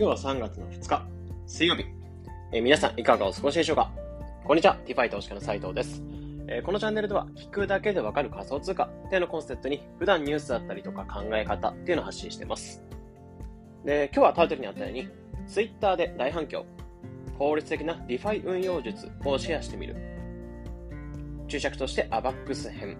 今日は3月の2日、水曜日。えー皆さん、いかがお過ごしでしょうか？こんにちは、 DeFi 投資家の斉藤です。えーこのチャンネルでは、聞くだけでわかる仮想通貨っていうのをコンセプトに、普段ニュースだったりとか考え方っていうのを発信しています。で、今日はタイトルにあったように、Twitter で大反響、効率的な DeFi 運用術をシェアしてみる。注釈として、 AVAX 編。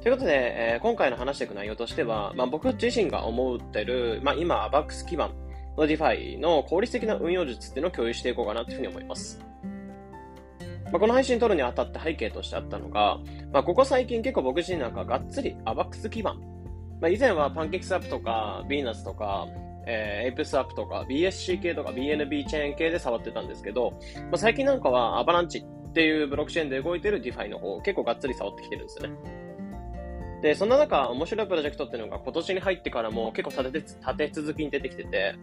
ということで、えー今回の話していく内容としては、まあ、僕自身が思ってる、まあ、今、 AVAX 基盤の DeFi の効率的な運用術っていうのを共有していこうかなというふうに思います。まあ、この配信撮るにあたって背景としてあったのが、まあ、ここ最近結構僕自身なんかがっつりアバックス基盤。まあ、以前はパンケーキスアップとか、ビーナスとか、えーエイプスアップとか、BSC 系とか、BNB チェーン系で触ってたんですけど、まあ、最近なんかはアバランチっていうブロックチェーンで動いてる DeFi の方、結構がっつり触ってきてるんですよね。で、そんな中、面白いプロジェクトっていうのが今年に入ってからも結構立て立て続きに出てきてて、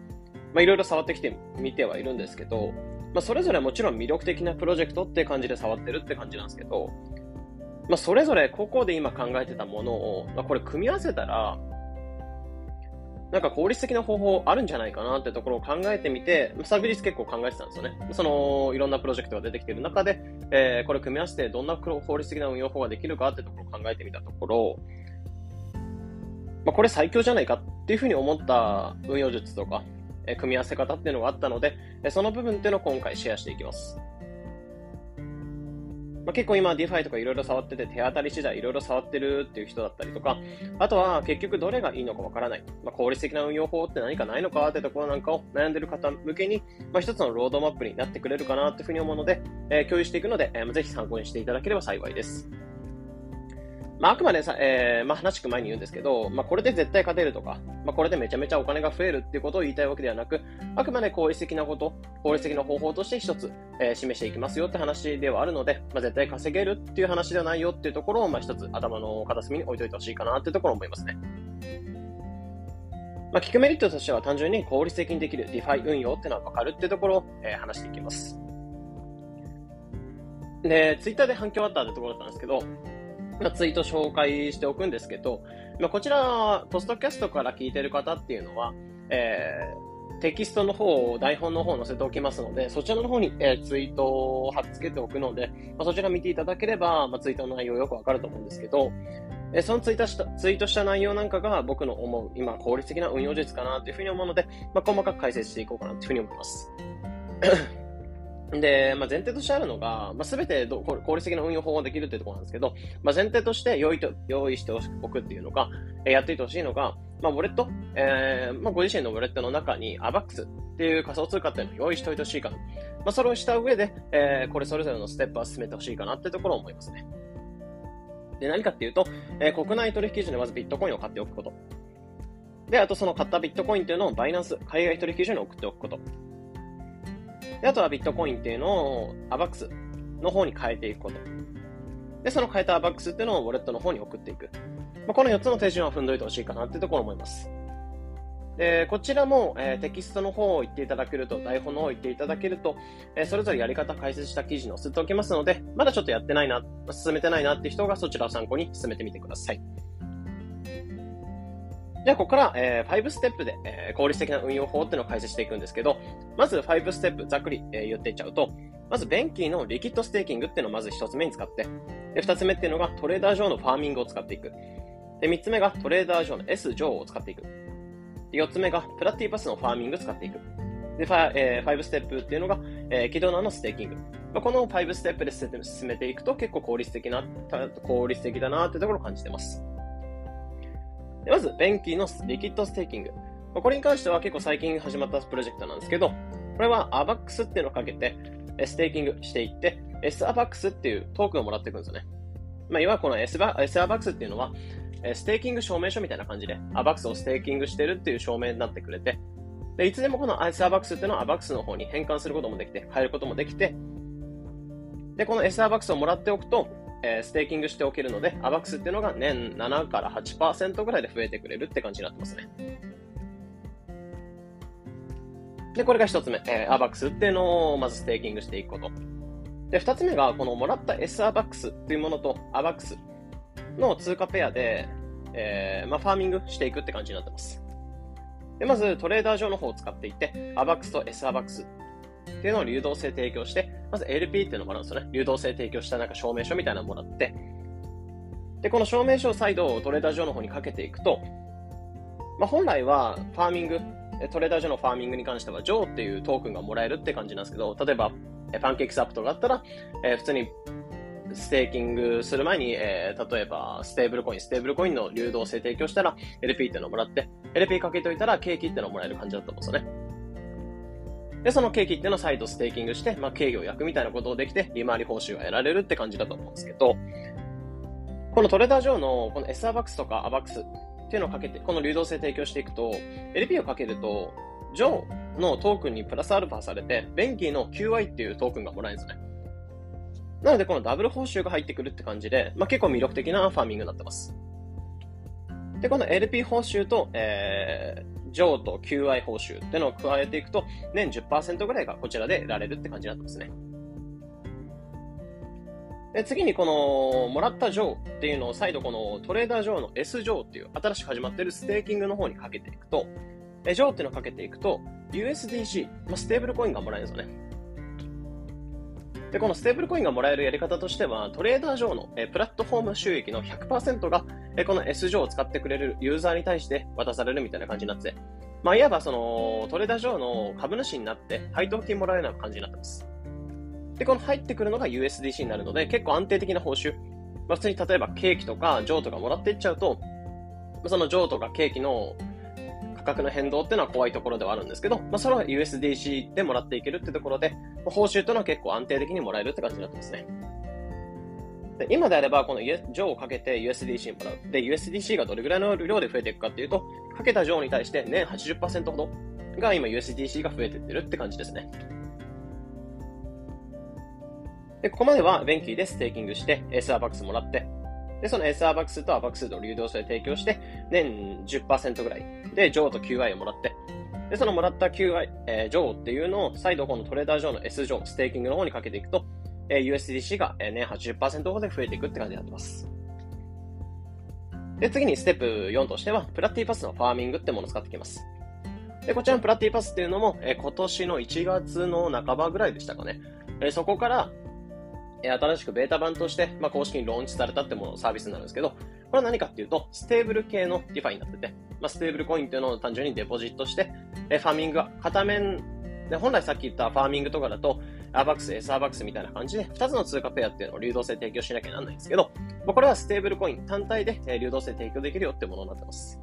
まあいろいろ触ってきてみてはいるんですけど、まあそれぞれもちろん魅力的なプロジェクトって感じで触ってるって感じなんですけど、まあそれぞれここで今考えてたものを、まあこれ組み合わせたら、なんか効率的な方法あるんじゃないかなってところを考えてみて、昨日結構考えてたんですよね。その、いろんなプロジェクトが出てきてる中で、えーこれ組み合わせてどんな効率的な運用法ができるかってところを考えてみたところ、まあ、これ最強じゃないかっていうふうに思った運用術とか、え組み合わせ方っていうのがあったので、えその部分っていうのを今回シェアしていきます。まあ、結構今 DeFi とかいろいろ触ってて手当たり次第いろいろ触ってるっていう人だったりとか、あとは結局どれがいいのかわからない、まあ、効率的な運用法って何かないのかってところなんかを悩んでる方向けに、まあ、一つのロードマップになってくれるかなっていうふうに思うので、えー共有していくので、えーぜひ参考にしていただければ幸いです。まあ、あくまでさ、えーまあ、話く前に言うんですけど、まあ、これで絶対勝てるとか、まあ、これでめちゃめちゃお金が増えるっていうことを言いたいわけではなく、あくまで効率的なこと、効率的な方法として一つ、えー示していきますよって話ではあるので、まあ、絶対稼げるっていう話ではないよっていうところを、まあ、一つ頭の片隅に置いといてほしいかなっていうところを思いますね。まあ、聞くメリットとしては単純に効率的にできる DeFi 運用っていうのは分かるっていうところを、えー話していきます。で、ツイッターで反響あったってところだったんですけど、まあ、ツイート紹介しておくんですけど、まあ、こちら、ポストキャストから聞いてる方っていうのは、えーテキストの方を、台本の方載せておきますので、そちらの方に、えーツイートを貼っ付けておくので、まあ、そちら見ていただければ、まあ、ツイートの内容よくわかると思うんですけど、えーそのツイートした、ツイートした内容なんかが僕の思う、今効率的な運用術かなというふうに思うので、ま、細かく解説していこうかなというふうに思います。で、まあ、前提としてあるのが、まあ、全てど効率的な運用法ができるというところなんですけど、まあ、前提として用意と用意しておくっていうのが、えーやっていてほしいのが、まあ、ウォレット、えーまあ、ご自身のウォレットの中に AVAX っていう仮想通貨っていうのを用意しておいてほしいかな。まあ、それをした上で、えーこれそれぞれのステップは進めてほしいかなってところを思いますね。で、何かっていうと、えー国内取引所でまずビットコインを買っておくこと。で、あとその買ったビットコインっていうのをバイナンス、海外取引所に送っておくこと。で、あとはビットコインっていうのを AVAX の方に変えていくこと。で、その変えた AVAX っていうのをウォレットの方に送っていく。まあ、この4つの手順は踏んどいてほしいかなっていうところ思います。で、こちらも、えーテキストの方を言っていただけると、台本の方を言っていただけると、えーそれぞれやり方解説した記事に載せておきますので、まだちょっとやってないな、進めてないなっていう人がそちらを参考に進めてみてください。じゃあ、ここから、えー5ステップで、えー効率的な運用法っていうのを解説していくんですけど、まず5ステップ、ざっくり、えー言っていっちゃうと、まず、 BENQI のリキッドステーキングっていうのをまず1つ目に使って、で、2つ目っていうのが Trader Joe のファーミングを使っていく。で、3つ目がトレーダー上の S 上を使っていく。で、4つ目が Platypus のファーミングを使っていく。で、ファえー5ステップっていうのが、えー、軌道のステーキング。まあ、この5ステップで進めていくと結構効率的な、効率的だなってところを感じてます。でまず、 BENQI のリキッドステーキング。これに関しては結構最近始まったプロジェクトなんですけど、これは AVAX っていうのをかけて、ステーキングしていって、SAVAX っていうトークンをもらっていくんですよね。まあ、いわゆるこの SAVAX っていうのは、ステーキング証明書みたいな感じで、AVAX をステーキングしてるっていう証明になってくれて、でいつでもこの SAVAX っていうのは AVAX の方に変換することもできて、変えることもできて、で、この SAVAX をもらっておくと、えーステーキングしておけるので、AVAX っていうのが年7から8%ぐらいで増えてくれるって感じになってますね。で、これが一つ目、えー、AVAX っていうのをまずステーキングしていくこと。で、二つ目が、このもらった SAVAX というものと AVAX の通貨ペアで、えーまあ、ファーミングしていくって感じになってます。で、まずトレーダー上の方を使っていて、ABAX と SABAX っていうのを流動性提供して、まず LP っていうのもらうんですよね。流動性提供したなんか証明書みたいなのもらって、で、この証明書を再度トレーダー上の方にかけていくと、まあ、本来はファーミング、 Trader Joe のファーミングに関しては、 JOE っていうトークンがもらえるって感じなんですけど、例えば、 PancakeSwap とかあったら、えー、普通にステーキングする前に、えー、例えば、ステーブルコイン、ステーブルコインの流動性提供したら、LP っていうのをもらって、LP かけといたら、ケーキっていうのをもらえる感じだったんですよね。で、そのケーキっていうのを再度ステーキングして、まあ、ケーキを焼くみたいなことをできて、利回り報酬が得られるって感じだと思うんですけど、このトレーダー上の、この SRBAX とか ABAX っていうのをかけて、この流動性提供していくと、LP をかけると、ジョーのトークンにプラスアルファされて、ベンキーの QI っていうトークンがもらえるんですね。なので、このダブル報酬が入ってくるって感じで、まあ、結構魅力的なファーミングになってます。で、この LP 報酬と、えー、ジョーと QI 報酬ってのを加えていくと、年10%ぐらいがこちらで得られるって感じになってますね。で、次にこの、もらった JOE っていうのを再度このトレーダージョーの S ジョーっていう新しく始まっているステーキングの方にかけていくと、え JOE っていうのをかけていくと、USDC、まあ、ステーブルコインがもらえるんですよね。で、このステーブルコインがもらえるやり方としては、 Trader Joe の、えプラットフォーム収益の100%が、えこの S 上を使ってくれるユーザーに対して渡されるみたいな感じになって、まあ、いわばその、 Trader Joe の株主になって配当金もらえるような感じになってます。で、この入ってくるのが USDC になるので、結構安定的な報酬。まあ、普通に例えばケーキとかジョーとかもらっていっちゃうと、そのジョーとかケーキの価格の変動っていうのは怖いところではあるんですけど、まあ、それは USDC でもらっていけるってところで、報酬というのは結構安定的にもらえるって感じになってますね。で今であれば、このジョーをかけて USDC もらう。で、USDC がどれぐらいの量で増えていくかっていうと、かけたジョーに対して年80%ほどが今 USDC が増えてってるって感じですね。で、ここまでは BENQI でステーキングして、 SAVAX もらって、で、その SR バックスと ABAX 数の流動性提供して、年10%ぐらいで、 JOE と QI をもらって、で、そのもらった QI、えー、 JOE っていうのを再度このトレーダー上の S ジョー、ステーキングの方にかけていくと、えー、USDC が年80%ほどで増えていくって感じになってます。で、次にステップ4としては、 Platypus のファーミングってものを使っていきます。で、こちらの Platypus っていうのも、えー、今年の1月の半ばぐらいでしたかね。えー、そこから、え新しくベータ版として、まあ、公式にローンチされたってものサービスになるんですけど、これは何かっていうと、ステーブル系の DeFi になってて、まあ、ステーブルコインっていうのを単純にデポジットして、えファーミングが片面で、本来さっき言ったファーミングとかだと、 AVAX、SAVAX みたいな感じで、2つの通貨ペアっていうのを流動性提供しなきゃならないんですけど、まあ、これはステーブルコイン単体で流動性提供できるよってものになってます。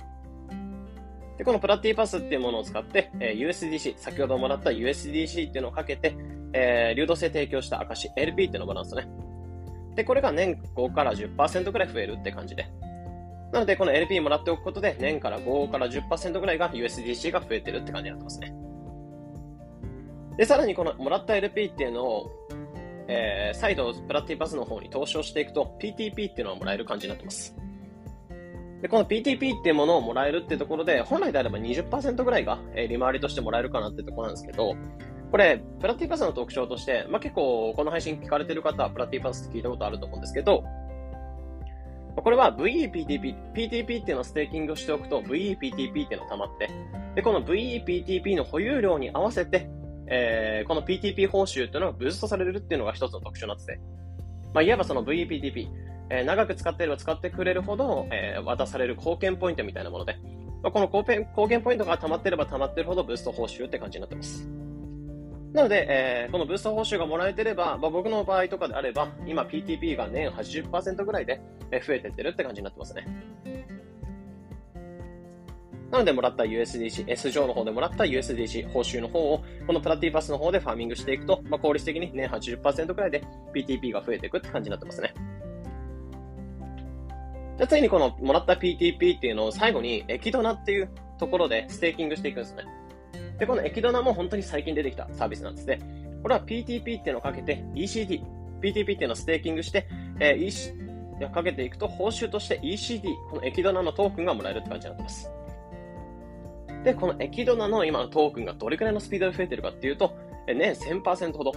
で、このプラティパスっていうものを使って、え USDC、先ほどもらった USDC っていうのをかけて、えー、流動性提供した証、LP っていうのをもらうんですよね。で、これが年5から10%くらい増えるって感じで。なので、この LP もらっておくことで、年から5から10%くらいが USDC が増えてるって感じになってますね。で、さらにこのもらった LP っていうのを、えー、再度プラティパスの方に投資をしていくと、PTP っていうのをもらえる感じになってます。で、この PTP っていうものをもらえるっていうところで、本来であれば20%ぐらいが、え利回りとしてもらえるかなってところなんですけど、これ、プラティパスの特徴として、まあ、結構この配信聞かれてる方はプラティパスって聞いたことあると思うんですけど、これは VEPTP、PTP っていうのをステーキングしておくと VEPTP っていうのが溜まって、で、この VEPTP の保有量に合わせて、えー、この PTP 報酬っていうのがブーストされるっていうのが一つの特徴になってて、まあ、いわばその VEPTP、えー、長く使っていれば使ってくれるほど、えー、渡される貢献ポイントみたいなもので、まあ、この貢献貢献ポイントが溜まっていれば溜まっているほどブースト報酬って感じになってます。なので、えー、このブースト報酬がもらえてれば、まあ、僕の場合とかであれば、今 PTP が年80%ぐらいで増えてってるって感じになってますね。なので、もらった USDC、S 上の方でもらった USDC 報酬の方を、この Platypus の方でファーミングしていくと、まあ、効率的に年80%くらいで PTP が増えていくって感じになってますね。じゃあ次にこのもらった PTP っていうのを最後に Echidna っていうところでステーキングしていくんですね。で、この Echidna も本当に最近出てきたサービスなんですね。これは PTP っていうのをかけて ECD、PTP っていうのをステーキングして、えー、EC、かけていくと報酬として ECD、このエキドナのトークンがもらえるって感じになってます。で、このエキドナの今のトークンがどれくらいのスピードで増えてるかっていうと、年1000%ほど。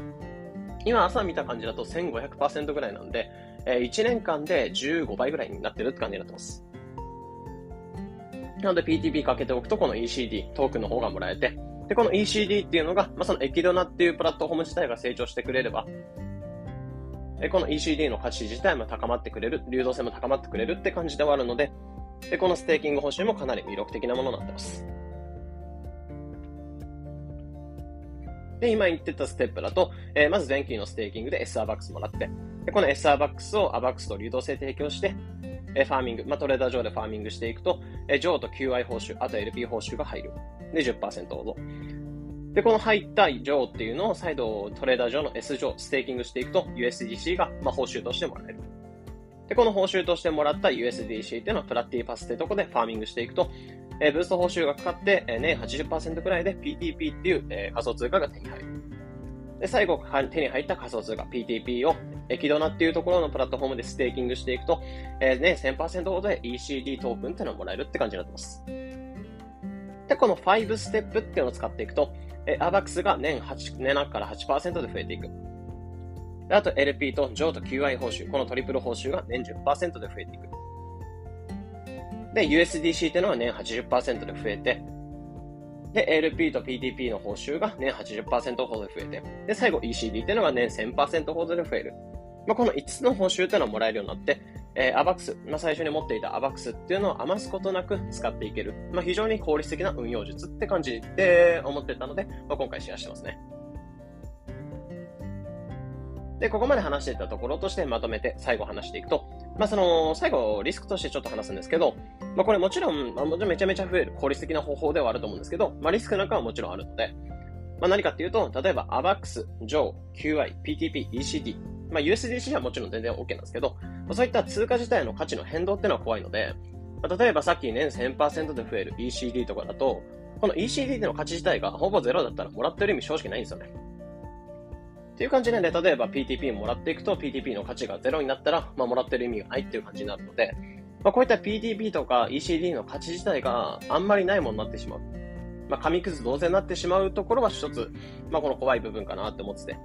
今朝見た感じだと1500%ぐらいなんで、1年間で15倍ぐらいになってるって感じになってます。なので PTP かけておくと、この ECD、トークンの方がもらえて、で、この ECD っていうのが、まあ、そのエキドナっていうプラットフォーム自体が成長してくれれば、えこの ECD の価値自体も高まってくれる、流動性も高まってくれるって感じではあるので、でこのステーキング報酬もかなり魅力的なものになってます。で、今言ってたステップだと、えー、まず BENQI のステーキングで SAVAX もらって、でこの SR バックスを ABAX と流動性提供して、えー、ファーミング、まあ、 Trader Joe でファーミングしていくと、えー、 JOE と QI 報酬、あと LP 報酬が入る。で、10%ほど。で、この入ったジョーっていうのを再度トレーダー上の S 上、ステーキングしていくと USDC が、まあ、報酬としてもらえる。で、この報酬としてもらった USDC っていうのは Platypus ってとこでファーミングしていくと、えー、ブースト報酬がかかって、えー、年80%くらいで PTP っていう、えー、仮想通貨が手に入る。で、最後、手に入った仮想通貨 PTP を Echidna っていうところのプラットフォームでステーキングしていくと、えー、ね、1000%ほどで ECD トークンっていうのをもらえるって感じになってます。で、この5ステップっていうのを使っていくと、えー、ABAX が年8、年から8%で増えていく。あと LP と J と QI 報酬、このトリプル報酬が年10%で増えていく。で、USDC っていうのは年80%で増えて、で、LP と PTP の報酬が年80%ほどで増えて、で、最後 ECD っていうのが年1000%ほどで増える。まあ、この5つの報酬っていうのをもらえるようになって、えー、アバックス、まあ、最初に持っていたアバックスっていうのを余すことなく使っていける。まあ、非常に効率的な運用術って感じで思ってたので、まあ、今回シェアしてますね。で、ここまで話していたところとしてまとめて最後話していくと、まあ、その、最後リスクとしてちょっと話すんですけど、まあ、これもちろん、まあ、もちろんめちゃめちゃ増える効率的な方法ではあると思うんですけど、まあ、リスクなんかはもちろんあるので、まあ、何かっていうと、例えば AVAX、JOE、QI、PTP、ECD、まあ、USDC はもちろん全然 OK なんですけど、まあ、そういった通貨自体の価値の変動っていうのは怖いので、まあ、例えばさっき年1000%で増える ECD とかだと、この ECD での価値自体がほぼゼロだったらもらってる意味正直ないんですよね。っていう感じでね、例えば PTP もらっていくと PTP の価値がゼロになったら、まあ、もらってる意味がないっていう感じになるので、まあ、こういった PTP とか ECD の価値自体があんまりないものになってしまう。まあ、紙くず同然になってしまうところは一つ、まあ、この怖い部分かなって思ってて。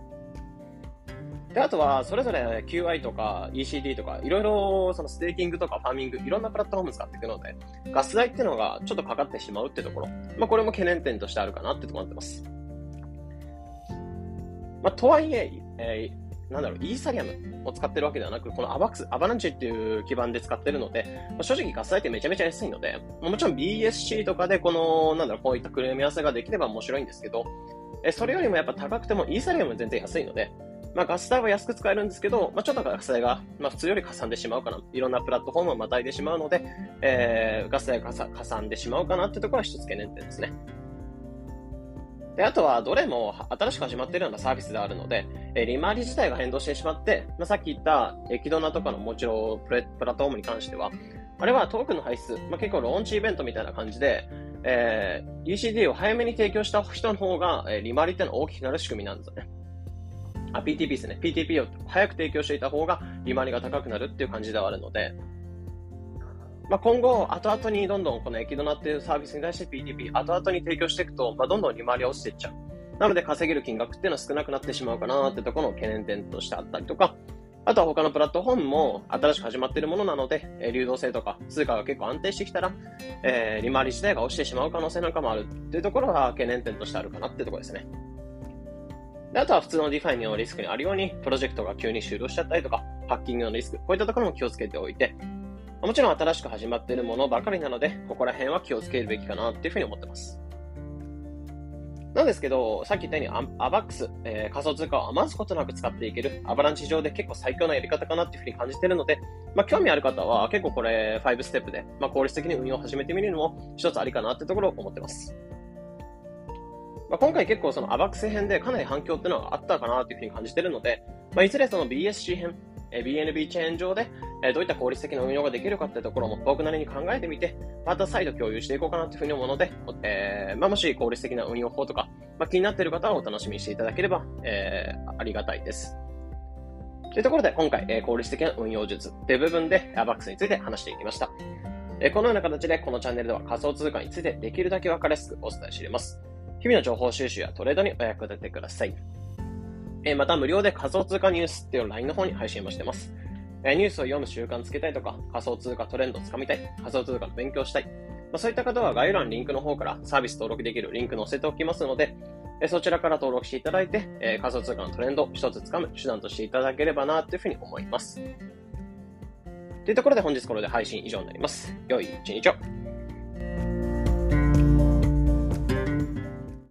で、あとは、それぞれ QI とか ECD とか、いろいろそのステーキングとかファーミング、いろんなプラットフォーム使っていくので、ガス代っていうのがちょっとかかってしまうってところ、まあ、これも懸念点としてあるかなってところになってます。まあ、とはいえ、えー、なんだろう、イーサリアムを使ってるわけではなく、このアバクス、アバランチっていう基盤で使ってるので、まあ、正直ガス代ってめちゃめちゃ安いので、もちろん BSC とかでこの、なんだろう、こういった組み合わせができれば面白いんですけど、えそれよりもやっぱ高くてもイーサリアム全然安いので、まあ、ガス代は安く使えるんですけど、まあ、ちょっとガス代が、まあ、普通よりかさんでしまうかな。いろんなプラットフォームをまたいでしまうので、えー、ガス代がかさんでしまうかなってところは一つ懸念点ですね。で、あとは、どれも新しく始まっているようなサービスであるので、え利回り自体が変動してしまって、まあ、さっき言ったエキドナとかのもちろんプラットフォームに関しては、あれはトークンの排出、まあ、結構ローンチイベントみたいな感じで、えー、ECD を早めに提供した人の方が、えー、利回りってのは大きくなる仕組みなんですよね。あ、PTP ですね。PTP を早く提供していた方が利回りが高くなるっていう感じではあるので、まあ、今後、後々にどんどんこの Echidna っていうサービスに対して PTP、後々に提供していくと、まあ、どんどん利回りが落ちていっちゃう。なので稼げる金額っていうのは少なくなってしまうかなってところの懸念点としてあったりとか、あとは他のプラットフォームも新しく始まっているものなので、え、流動性とか通貨が結構安定してきたら、えー、利回り自体が落ちてしまう可能性なんかもあるっていうところが懸念点としてあるかなってところですね。であとは普通の DeFi のリスクにあるように、プロジェクトが急に終了しちゃったりとか、ハッキングのリスク、こういったところも気をつけておいて、もちろん新しく始まっているものばかりなので、ここら辺は気をつけるべきかなっていうふうに思ってます。なんですけど、さっき言ったようにアバックス、えー、仮想通貨を余すことなく使っていけるアバランチ上で結構最強なやり方かなっていうふうに感じているので、まあ、興味ある方は結構これ5ステップで、まあ、効率的に運用を始めてみるのも一つありかなってところを思ってます。まあ、今回結構そのアバックス編でかなり反響っていうのがあったかなというふうに感じているので、まあ、いずれその BSC 編、え BNB チェーン上で、えどういった効率的な運用ができるかってところも僕なりに考えてみて、また再度共有していこうかなというふうに思うので、えー、まあ、もし効率的な運用法とか、まあ、気になっている方はお楽しみにしていただければ、えー、ありがたいです。というところで今回、えー、効率的な運用術という部分でアバックスについて話していきました。えこのような形でこのチャンネルでは仮想通貨についてできるだけ分かりやすくお伝えしています。日々の情報収集やトレードにお役立てください。えまた無料で仮想通貨ニュースっていう LINE の方に配信もしてます。ニュースを読む習慣つけたいとか、仮想通貨トレンドをつかみたい、仮想通貨の勉強したい、まあ、そういった方は概要欄リンクの方からサービス登録できるリンク載せておきますので、えそちらから登録していただいて、え仮想通貨のトレンドを一つ掴む手段としていただければなというふうに思います。というところで本日これで配信以上になります。良い一日を。